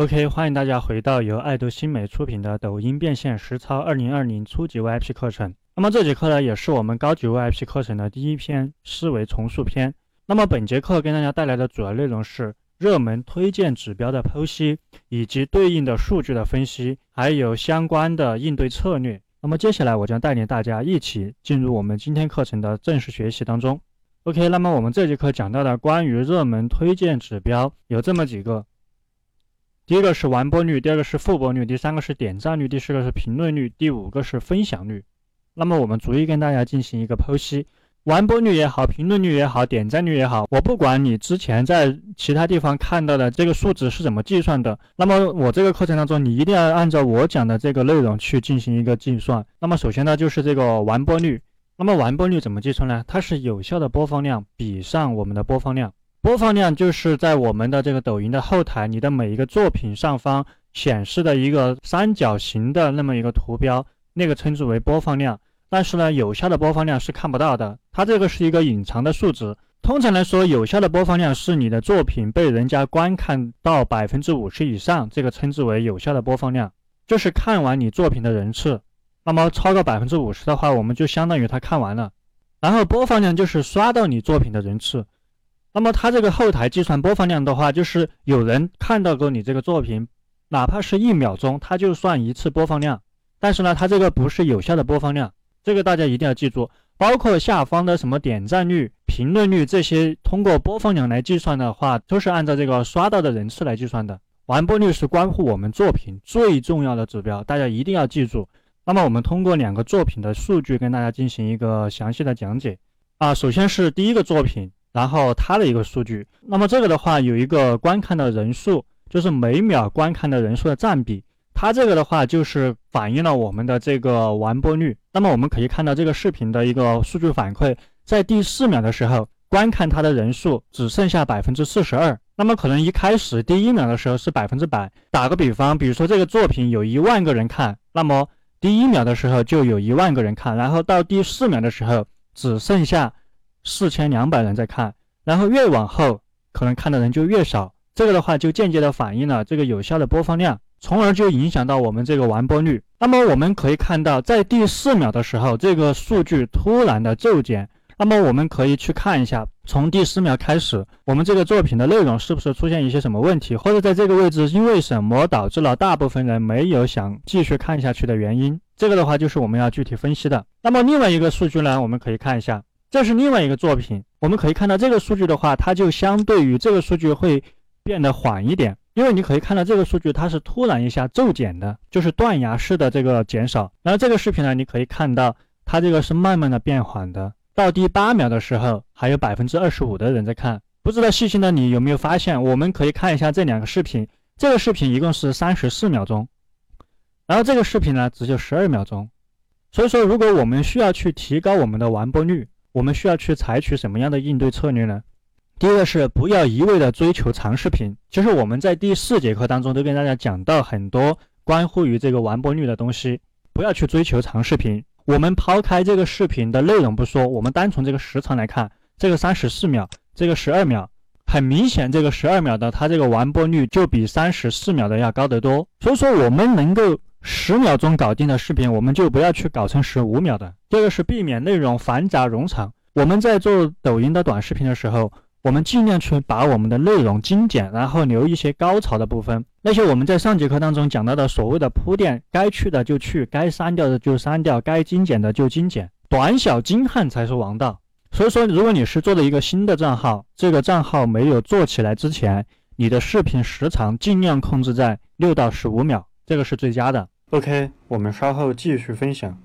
OK，欢迎大家回到由爱读新媒出品的抖音变现实操二零二零初级 VIP 课程。那么这节课呢，也是我们高级 VIP 课程的第一篇思维重塑篇。那么本节课跟大家带来的主要内容是热门推荐指标的剖析，以及对应的数据的分析，还有相关的应对策略。那么接下来我将带领大家一起进入我们今天课程的正式学习当中。OK，那么我们这节课讲到的关于热门推荐指标有这么几个，第一个是完播率，第二个是复播率，第三个是点赞率，第四个是评论率，第五个是分享率。那么我们逐一跟大家进行一个剖析，完播率也好，评论率也好，点赞率也好，我不管你之前在其他地方看到的这个数值是怎么计算的，那么我这个课程当中你一定要按照我讲的这个内容去进行一个计算。那么首先呢，就是这个完播率。那么完播率怎么计算呢？它是有效的播放量比上我们的播放量。播放量就是在我们的这个抖音的后台，你的每一个作品上方显示的一个三角形的那么一个图标，那个称之为播放量。但是呢，有效的播放量是看不到的，它这个是一个隐藏的数值。通常来说，有效的播放量是你的作品被人家观看到百分之五十以上，这个称之为有效的播放量，就是看完你作品的人次。那么超过百分之五十的话，我们就相当于他看完了。然后播放量就是刷到你作品的人次。那么它这个后台计算播放量的话，就是有人看到过你这个作品，哪怕是一秒钟，它就算一次播放量。但是呢，它这个不是有效的播放量，这个大家一定要记住。包括下方的什么点赞率、评论率这些，通过播放量来计算的话，都是按照这个刷到的人次来计算的。完播率是关乎我们作品最重要的指标，大家一定要记住。那么我们通过两个作品的数据跟大家进行一个详细的讲解啊。首先是第一个作品，然后它的一个数据。那么这个的话有一个观看的人数，就是每秒观看的人数的占比。它这个的话就是反映了我们的这个完播率。那么我们可以看到这个视频的一个数据反馈，在第四秒的时候，观看它的人数只剩下百分之四十二。那么可能一开始第一秒的时候是百分之百。打个比方，比如说这个作品有一万个人看，那么第一秒的时候就有一万个人看，然后到第四秒的时候只剩下四千两百人在看，然后越往后可能看的人就越少。这个的话就间接的反映了这个有效的播放量，从而就影响到我们这个完播率。那么我们可以看到，在第四秒的时候，这个数据突然的骤减。那么我们可以去看一下，从第四秒开始，我们这个作品的内容是不是出现一些什么问题，或者在这个位置因为什么导致了大部分人没有想继续看下去的原因？这个的话就是我们要具体分析的。那么另外一个数据呢，我们可以看一下，这是另外一个作品，我们可以看到这个数据的话，它就相对于这个数据会变得缓一点，因为你可以看到这个数据它是突然一下骤减的，就是断崖式的这个减少。然后这个视频呢，你可以看到它这个是慢慢的变缓的。到第八秒的时候，还有百分之二十五的人在看。不知道细心的你有没有发现？我们可以看一下这两个视频。这个视频一共是三十四秒钟，然后这个视频呢只有十二秒钟。所以说，如果我们需要去提高我们的完播率，我们需要去采取什么样的应对策略呢？第一个是不要一味的追求长视频。其实我们在第四节课当中都跟大家讲到很多关乎于这个完播率的东西，不要去追求长视频。我们抛开这个视频的内容不说，我们单从这个时长来看，这个三十四秒，这个十二秒，很明显，这个十二秒的它这个完播率就比三十四秒的要高得多。所以说，我们能够十秒钟搞定的视频，我们就不要去搞成十五秒的。这个是避免内容繁杂冗长。我们在做抖音的短视频的时候。我们尽量去把我们的内容精简，然后留一些高潮的部分。那些我们在上节课当中讲到的所谓的铺垫，该去的就去，该删掉的就删掉，该精简的就精简，短小精悍才是王道。所以说，如果你是做的一个新的账号，这个账号没有做起来之前，你的视频时长尽量控制在六到十五秒，这个是最佳的。OK，我们稍后继续分享。